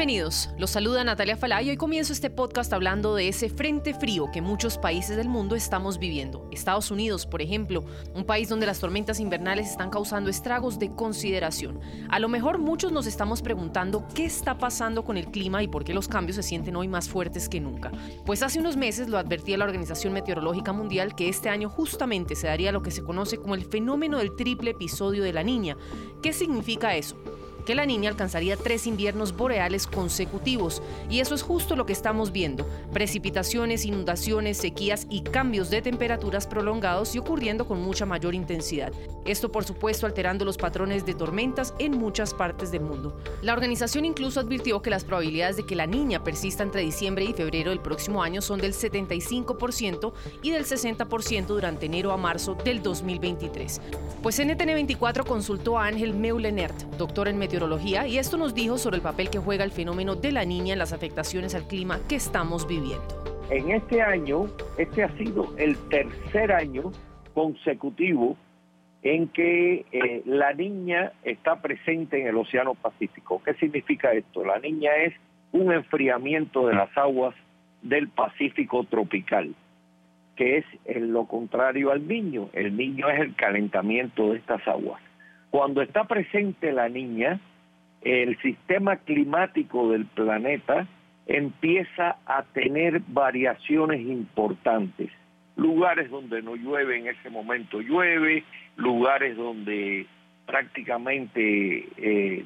Bienvenidos, los saluda Natalia Falay y hoy comienzo este podcast hablando de ese frente frío que muchos países del mundo estamos viviendo. Estados Unidos, por ejemplo, un país donde las tormentas invernales están causando estragos de consideración. A lo mejor muchos nos estamos preguntando qué está pasando con el clima y por qué los cambios se sienten hoy más fuertes que nunca. Pues hace unos meses lo advertía la Organización Meteorológica Mundial que este año justamente se daría lo que se conoce como el fenómeno del triple episodio de la niña. ¿Qué significa eso? Que la niña alcanzaría tres inviernos boreales consecutivos. Y eso es justo lo que estamos viendo. Precipitaciones, inundaciones, sequías y cambios de temperaturas prolongados y ocurriendo con mucha mayor intensidad. Esto por supuesto alterando los patrones de tormentas en muchas partes del mundo. La organización incluso advirtió que las probabilidades de que la niña persista entre diciembre y febrero del próximo año son del 75% y del 60% durante enero a marzo del 2023. Pues NTN 24 consultó a Ángel Meulenert, doctor en meteorología, y esto nos dijo sobre el papel que juega el fenómeno de la niña en las afectaciones al clima que estamos viviendo. En este año, este ha sido el tercer año consecutivo en que eh, la niña está presente en el Océano Pacífico. ¿Qué significa esto? La niña es un enfriamiento de las aguas del Pacífico tropical, que es en lo contrario al niño. El niño es el calentamiento de estas aguas. Cuando está presente la niña, el sistema climático del planeta empieza a tener variaciones importantes. Lugares donde no llueve en ese momento llueve, lugares donde prácticamente eh,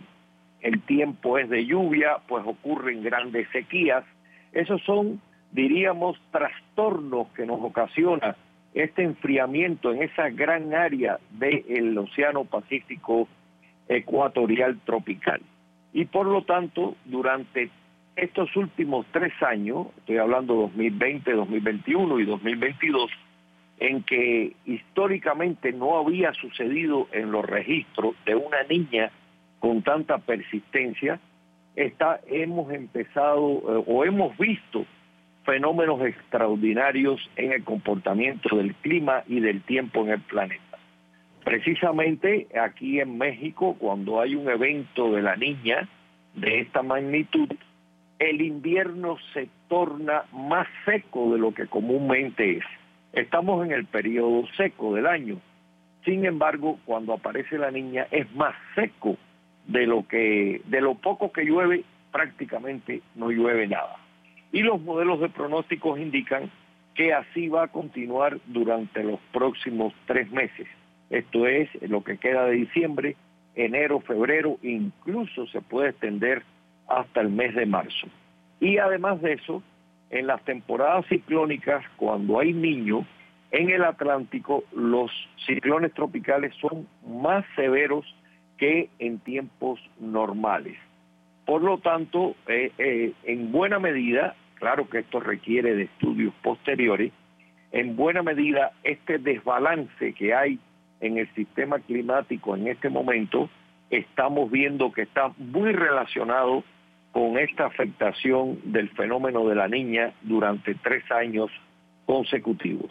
el tiempo es de lluvia, pues ocurren grandes sequías. Esos son, diríamos, trastornos que nos ocasiona este enfriamiento en esa gran área del Océano Pacífico ecuatorial tropical. Y por lo tanto, durante estos últimos tres años, estoy hablando 2020, 2021 y 2022, en que históricamente no había sucedido en los registros de una niña con tanta persistencia, está, hemos empezado eh, o hemos visto fenómenos extraordinarios en el comportamiento del clima y del tiempo en el planeta. Precisamente aquí en México, cuando hay un evento de la niña de esta magnitud, el invierno se torna más seco de lo que comúnmente es. Estamos en el periodo seco del año. Sin embargo, cuando aparece la niña es más seco de lo que de lo poco que llueve, prácticamente no llueve nada. Y los modelos de pronósticos indican que así va a continuar durante los próximos tres meses. Esto es lo que queda de diciembre, enero, febrero, incluso se puede extender hasta el mes de marzo. Y además de eso, en las temporadas ciclónicas, cuando hay niños, en el Atlántico los ciclones tropicales son más severos que en tiempos normales. Por lo tanto, eh, eh, en buena medida, claro que esto requiere de estudios posteriores, en buena medida este desbalance que hay en el sistema climático en este momento, estamos viendo que está muy relacionado con esta afectación del fenómeno de la niña durante tres años consecutivos.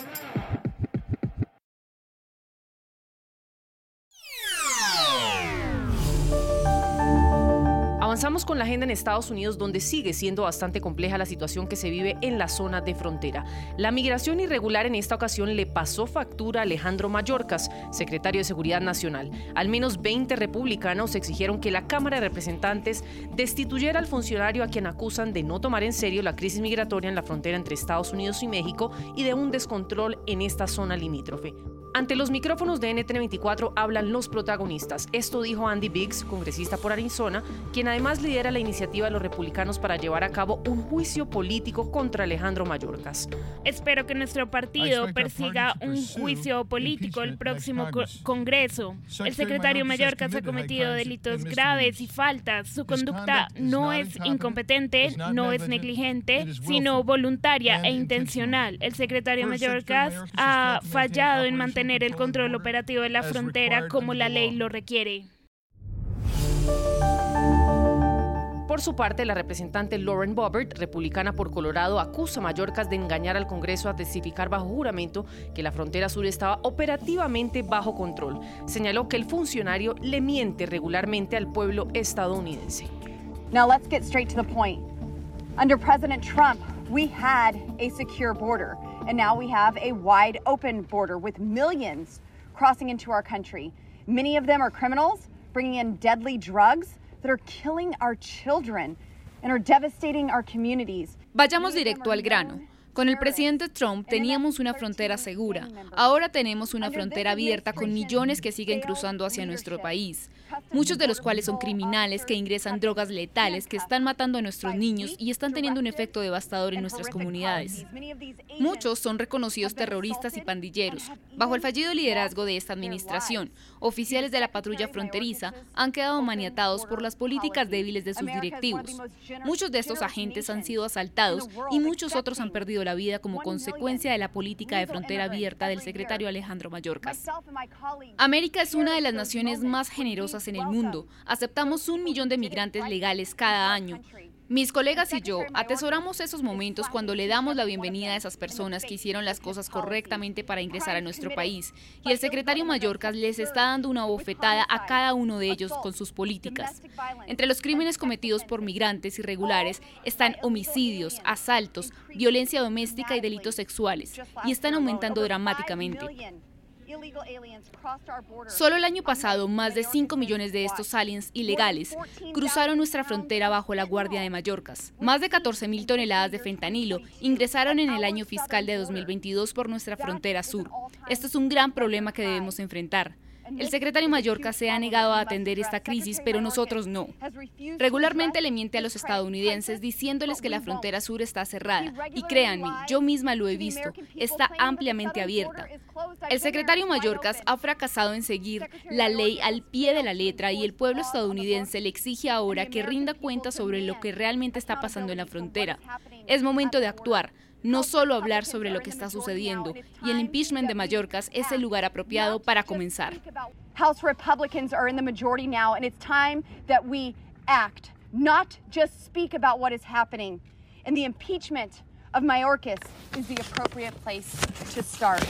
Avanzamos con la agenda en Estados Unidos, donde sigue siendo bastante compleja la situación que se vive en la zona de frontera. La migración irregular en esta ocasión le pasó factura a Alejandro Mayorkas, secretario de Seguridad Nacional. Al menos 20 republicanos exigieron que la Cámara de Representantes destituyera al funcionario a quien acusan de no tomar en serio la crisis migratoria en la frontera entre Estados Unidos y México y de un descontrol en esta zona limítrofe. Ante los micrófonos de NTN24 hablan los protagonistas. Esto dijo Andy Biggs, congresista por Arizona, quien además lidera la iniciativa de los republicanos para llevar a cabo un juicio político contra Alejandro Mayorkas. Espero que nuestro partido persiga un juicio político el próximo Congreso. El secretario Mayorkas ha cometido delitos graves y faltas. Su conducta no es incompetente, no es negligente, sino voluntaria e intencional. El secretario Mayorkas ha fallado en mantener tener el control operativo de la frontera como la ley lo requiere. Por su parte, la representante Lauren Boebert, republicana por Colorado, acusa a Mallorcas de engañar al Congreso a testificar bajo juramento que la frontera sur estaba operativamente bajo control. Señaló que el funcionario le miente regularmente al pueblo estadounidense. Now let's get straight to the point. Under President Trump, we had a secure border. And now we have a wide open border with millions crossing into our country. Many of them are criminals bringing in deadly drugs that are killing our children and are devastating our communities. Vayamos directo al grano. Con el presidente Trump teníamos una frontera segura. Ahora tenemos una frontera abierta con millones que siguen cruzando hacia nuestro país, muchos de los cuales son criminales que ingresan drogas letales que están matando a nuestros niños y están teniendo un efecto devastador en nuestras comunidades. Muchos son reconocidos terroristas y pandilleros. Bajo el fallido liderazgo de esta administración, oficiales de la patrulla fronteriza han quedado maniatados por las políticas débiles de sus directivos. Muchos de estos agentes han sido asaltados y muchos otros han perdido la vida como consecuencia de la política de frontera abierta del secretario Alejandro Mayorkas. América es una de las naciones más generosas en el mundo. Aceptamos un millón de migrantes legales cada año. Mis colegas y yo atesoramos esos momentos cuando le damos la bienvenida a esas personas que hicieron las cosas correctamente para ingresar a nuestro país. Y el secretario Mallorcas les está dando una bofetada a cada uno de ellos con sus políticas. Entre los crímenes cometidos por migrantes irregulares están homicidios, asaltos, violencia doméstica y delitos sexuales. Y están aumentando dramáticamente. Solo el año pasado, más de 5 millones de estos aliens ilegales cruzaron nuestra frontera bajo la Guardia de Mallorcas. Más de 14 mil toneladas de fentanilo ingresaron en el año fiscal de 2022 por nuestra frontera sur. Esto es un gran problema que debemos enfrentar. El secretario Mallorca se ha negado a atender esta crisis, pero nosotros no. Regularmente le miente a los estadounidenses diciéndoles que la frontera sur está cerrada. Y créanme, yo misma lo he visto, está ampliamente abierta. El secretario Mallorcas ha fracasado en seguir la ley al pie de la letra y el pueblo estadounidense le exige ahora que rinda cuenta sobre lo que realmente está pasando en la frontera. Es momento de actuar no solo hablar sobre lo que está sucediendo, y el impeachment de Mallorcas es el lugar apropiado para comenzar. House Republicans are in the majority now, and it's time that we act, not just speak about what is happening. And the impeachment of Mayorkas is the appropriate place to start.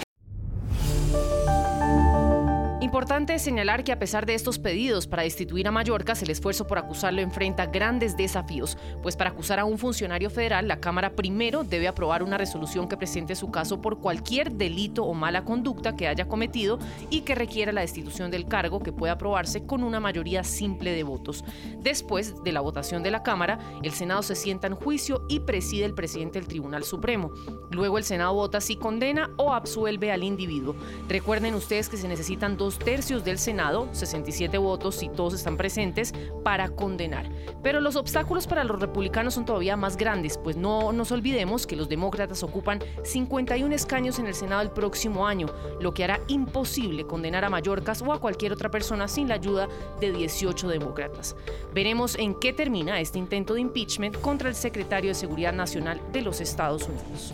Importante señalar que a pesar de estos pedidos para destituir a Mallorcas, el esfuerzo por acusarlo enfrenta grandes desafíos, pues para acusar a un funcionario federal, la Cámara primero debe aprobar una resolución que presente su caso por cualquier delito o mala conducta que haya cometido y que requiera la destitución del cargo que puede aprobarse con una mayoría simple de votos. Después de la votación de la Cámara, el Senado se sienta en juicio y preside el presidente del Tribunal Supremo. Luego el Senado vota si condena o absuelve al individuo. Recuerden ustedes que se necesitan dos tercios del Senado, 67 votos si todos están presentes, para condenar. Pero los obstáculos para los republicanos son todavía más grandes, pues no nos olvidemos que los demócratas ocupan 51 escaños en el Senado el próximo año, lo que hará imposible condenar a Mallorcas o a cualquier otra persona sin la ayuda de 18 demócratas. Veremos en qué termina este intento de impeachment contra el secretario de Seguridad Nacional de los Estados Unidos.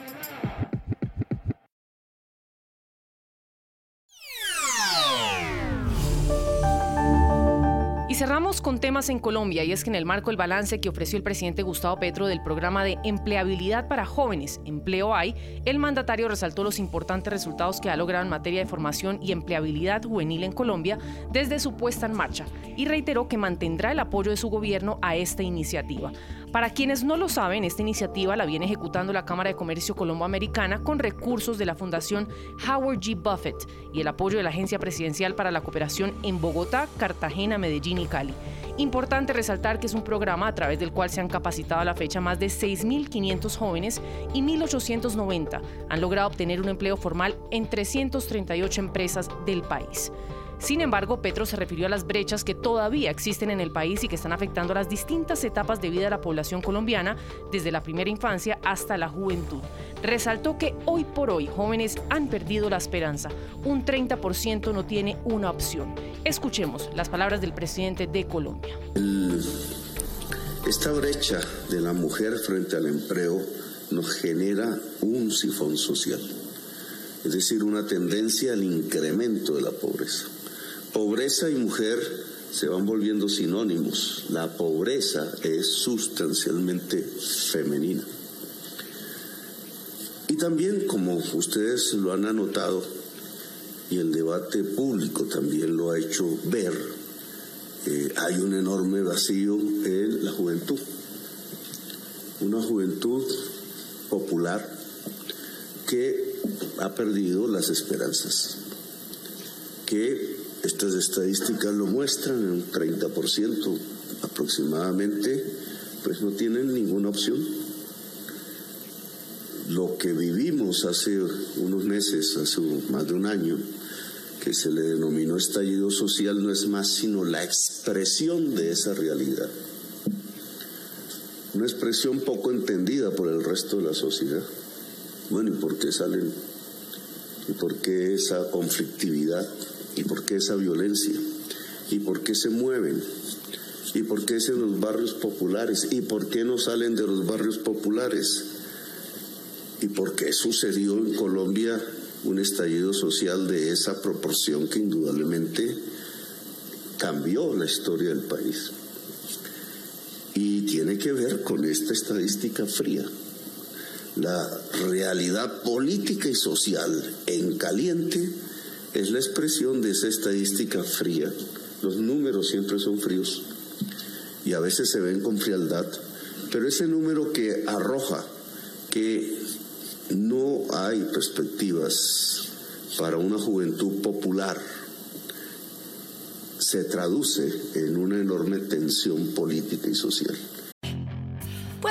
Con temas en Colombia y es que en el marco del balance que ofreció el presidente Gustavo Petro del programa de empleabilidad para jóvenes, Empleo Hay, el mandatario resaltó los importantes resultados que ha logrado en materia de formación y empleabilidad juvenil en Colombia desde su puesta en marcha y reiteró que mantendrá el apoyo de su gobierno a esta iniciativa. Para quienes no lo saben, esta iniciativa la viene ejecutando la Cámara de Comercio Colombo-Americana con recursos de la Fundación Howard G. Buffett y el apoyo de la Agencia Presidencial para la Cooperación en Bogotá, Cartagena, Medellín y Cali. Importante resaltar que es un programa a través del cual se han capacitado a la fecha más de 6.500 jóvenes y 1.890 han logrado obtener un empleo formal en 338 empresas del país. Sin embargo, Petro se refirió a las brechas que todavía existen en el país y que están afectando a las distintas etapas de vida de la población colombiana, desde la primera infancia hasta la juventud. Resaltó que hoy por hoy jóvenes han perdido la esperanza. Un 30% no tiene una opción. Escuchemos las palabras del presidente de Colombia. esta brecha de la mujer frente al empleo nos genera un sifón social, es decir, una tendencia al incremento de la pobreza. Pobreza y mujer se van volviendo sinónimos. La pobreza es sustancialmente femenina. Y también, como ustedes lo han anotado, y el debate público también lo ha hecho ver, eh, hay un enorme vacío en la juventud. Una juventud popular que ha perdido las esperanzas, que estas estadísticas lo muestran, un 30% aproximadamente, pues no tienen ninguna opción. Lo que vivimos hace unos meses, hace más de un año, que se le denominó estallido social, no es más sino la expresión de esa realidad. Una expresión poco entendida por el resto de la sociedad. Bueno, ¿y salen? ¿Y por qué esa conflictividad? ¿Y por qué esa violencia? ¿Y por qué se mueven? ¿Y por qué es en los barrios populares? ¿Y por qué no salen de los barrios populares? ¿Y por qué sucedió en Colombia un estallido social de esa proporción que indudablemente cambió la historia del país? Y tiene que ver con esta estadística fría. La realidad política y social en caliente es la expresión de esa estadística fría. Los números siempre son fríos y a veces se ven con frialdad, pero ese número que arroja que no hay perspectivas para una juventud popular se traduce en una enorme tensión política y social.